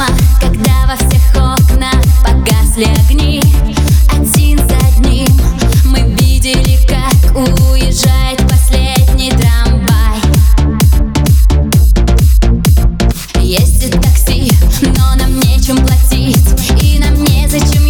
дома, когда во всех окнах погасли огни. Один за одним мы видели, как уезжает последний трамвай. Ездит такси, но нам нечем платить И нам незачем